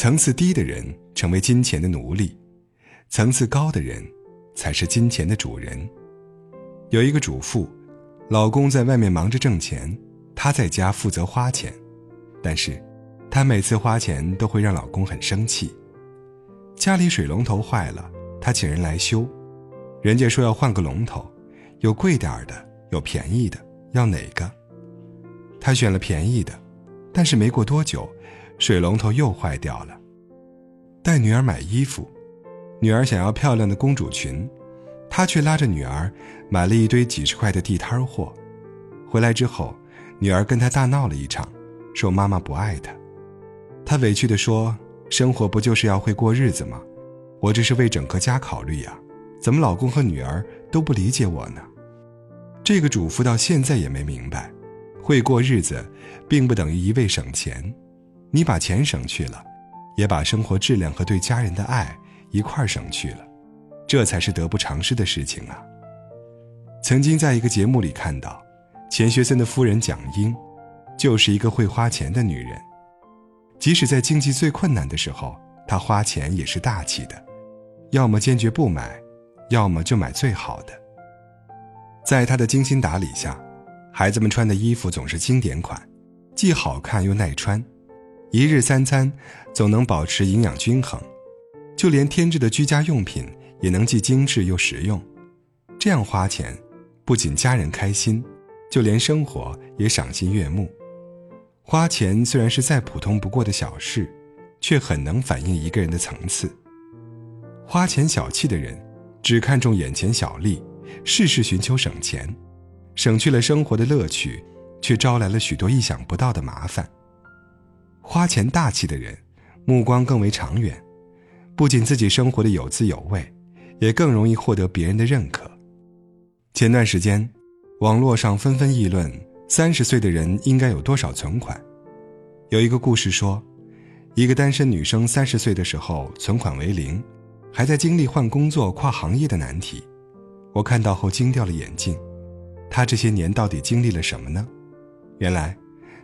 层次低的人成为金钱的奴隶，层次高的人才是金钱的主人。有一个主妇，老公在外面忙着挣钱，她在家负责花钱，但是，她每次花钱都会让老公很生气。家里水龙头坏了，她请人来修，人家说要换个龙头，有贵点儿的，有便宜的，要哪个？她选了便宜的，但是没过多久。水龙头又坏掉了。带女儿买衣服，女儿想要漂亮的公主裙，他却拉着女儿买了一堆几十块的地摊货。回来之后，女儿跟他大闹了一场，说妈妈不爱他。他委屈地说：“生活不就是要会过日子吗？我这是为整个家考虑呀，怎么老公和女儿都不理解我呢？”这个主妇到现在也没明白，会过日子，并不等于一味省钱。你把钱省去了，也把生活质量和对家人的爱一块儿省去了，这才是得不偿失的事情啊！曾经在一个节目里看到，钱学森的夫人蒋英，就是一个会花钱的女人。即使在经济最困难的时候，她花钱也是大气的，要么坚决不买，要么就买最好的。在她的精心打理下，孩子们穿的衣服总是经典款，既好看又耐穿。一日三餐总能保持营养均衡，就连添置的居家用品也能既精致又实用。这样花钱，不仅家人开心，就连生活也赏心悦目。花钱虽然是再普通不过的小事，却很能反映一个人的层次。花钱小气的人，只看重眼前小利，事事寻求省钱，省去了生活的乐趣，却招来了许多意想不到的麻烦。花钱大气的人，目光更为长远，不仅自己生活的有滋有味，也更容易获得别人的认可。前段时间，网络上纷纷议论三十岁的人应该有多少存款。有一个故事说，一个单身女生三十岁的时候存款为零，还在经历换工作、跨行业的难题。我看到后惊掉了眼镜，她这些年到底经历了什么呢？原来，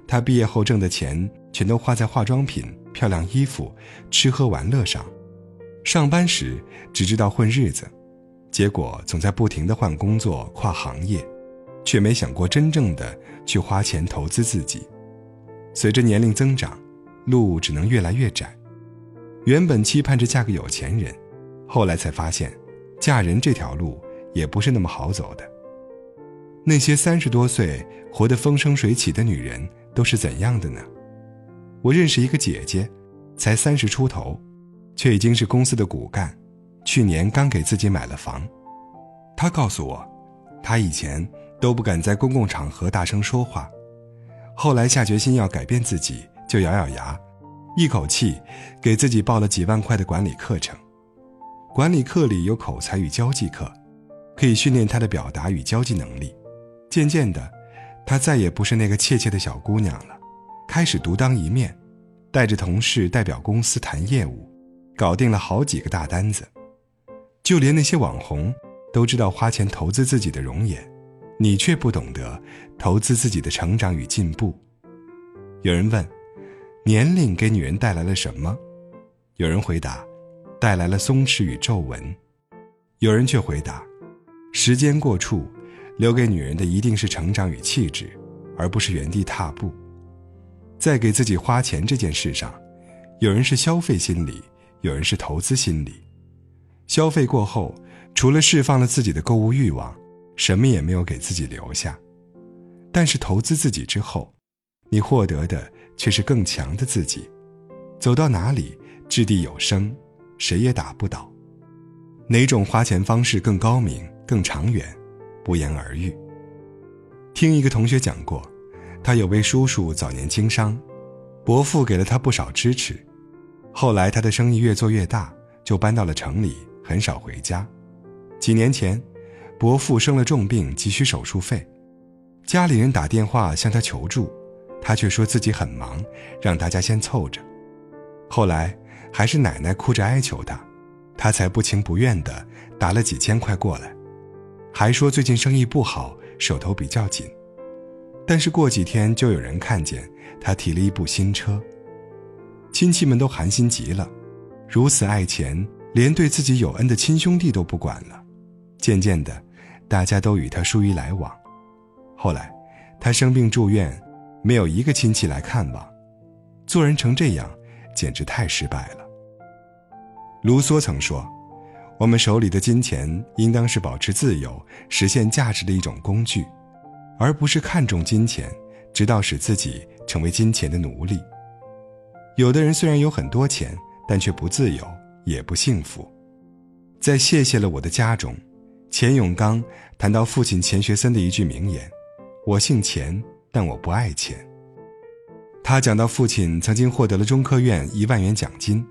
她毕业后挣的钱。全都花在化妆品、漂亮衣服、吃喝玩乐上，上班时只知道混日子，结果总在不停的换工作、跨行业，却没想过真正的去花钱投资自己。随着年龄增长，路只能越来越窄。原本期盼着嫁个有钱人，后来才发现，嫁人这条路也不是那么好走的。那些三十多岁活得风生水起的女人都是怎样的呢？我认识一个姐姐，才三十出头，却已经是公司的骨干，去年刚给自己买了房。她告诉我，她以前都不敢在公共场合大声说话，后来下决心要改变自己，就咬咬牙，一口气给自己报了几万块的管理课程。管理课里有口才与交际课，可以训练她的表达与交际能力。渐渐的，她再也不是那个怯怯的小姑娘了。开始独当一面，带着同事代表公司谈业务，搞定了好几个大单子。就连那些网红都知道花钱投资自己的容颜，你却不懂得投资自己的成长与进步。有人问：年龄给女人带来了什么？有人回答：带来了松弛与皱纹。有人却回答：时间过处，留给女人的一定是成长与气质，而不是原地踏步。在给自己花钱这件事上，有人是消费心理，有人是投资心理。消费过后，除了释放了自己的购物欲望，什么也没有给自己留下。但是投资自己之后，你获得的却是更强的自己。走到哪里，掷地有声，谁也打不倒。哪种花钱方式更高明、更长远，不言而喻。听一个同学讲过。他有位叔叔早年经商，伯父给了他不少支持。后来他的生意越做越大，就搬到了城里，很少回家。几年前，伯父生了重病，急需手术费，家里人打电话向他求助，他却说自己很忙，让大家先凑着。后来还是奶奶哭着哀求他，他才不情不愿地打了几千块过来，还说最近生意不好，手头比较紧。但是过几天就有人看见他提了一部新车。亲戚们都寒心极了，如此爱钱，连对自己有恩的亲兄弟都不管了。渐渐的，大家都与他疏于来往。后来，他生病住院，没有一个亲戚来看望。做人成这样，简直太失败了。卢梭曾说：“我们手里的金钱，应当是保持自由、实现价值的一种工具，而不是看重金钱，直到使自己成为金钱的奴隶。”有的人虽然有很多钱，但却不自由，也不幸福。在《谢谢了我的家》中，钱永刚谈到父亲钱学森的一句名言：“我姓钱，但我不爱钱。”他讲到父亲曾经获得了中科院一万元奖金，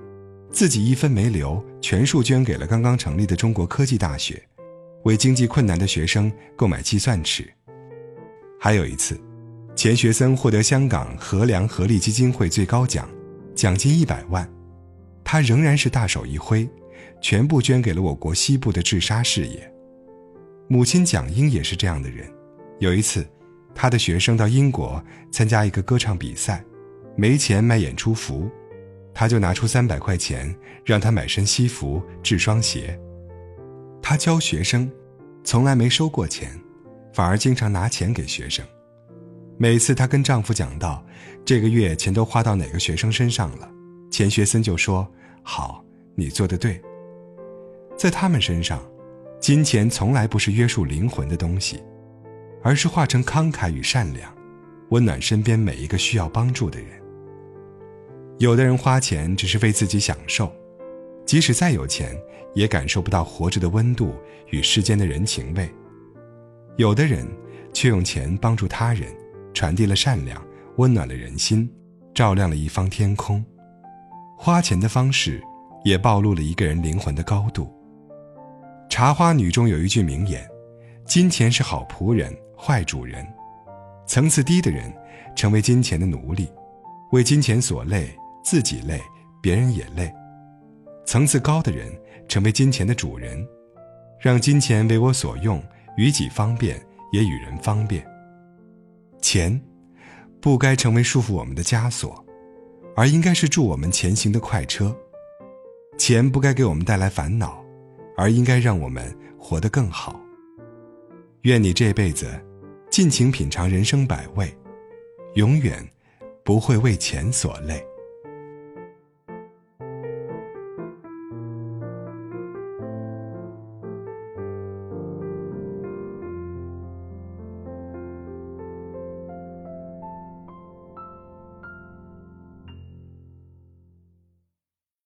自己一分没留，全数捐给了刚刚成立的中国科技大学，为经济困难的学生购买计算尺。还有一次，钱学森获得香港合良合力基金会最高奖。奖金一百万，他仍然是大手一挥，全部捐给了我国西部的治沙事业。母亲蒋英也是这样的人。有一次，他的学生到英国参加一个歌唱比赛，没钱买演出服，他就拿出三百块钱让他买身西服、制双鞋。他教学生，从来没收过钱，反而经常拿钱给学生。每次她跟丈夫讲到，这个月钱都花到哪个学生身上了，钱学森就说：“好，你做的对。”在他们身上，金钱从来不是约束灵魂的东西，而是化成慷慨与善良，温暖身边每一个需要帮助的人。有的人花钱只是为自己享受，即使再有钱，也感受不到活着的温度与世间的人情味；有的人却用钱帮助他人。传递了善良，温暖了人心，照亮了一方天空。花钱的方式，也暴露了一个人灵魂的高度。《茶花女》中有一句名言：“金钱是好仆人，坏主人。层次低的人，成为金钱的奴隶，为金钱所累，自己累，别人也累；层次高的人，成为金钱的主人，让金钱为我所用，与己方便，也与人方便。”钱，不该成为束缚我们的枷锁，而应该是助我们前行的快车。钱不该给我们带来烦恼，而应该让我们活得更好。愿你这辈子尽情品尝人生百味，永远不会为钱所累。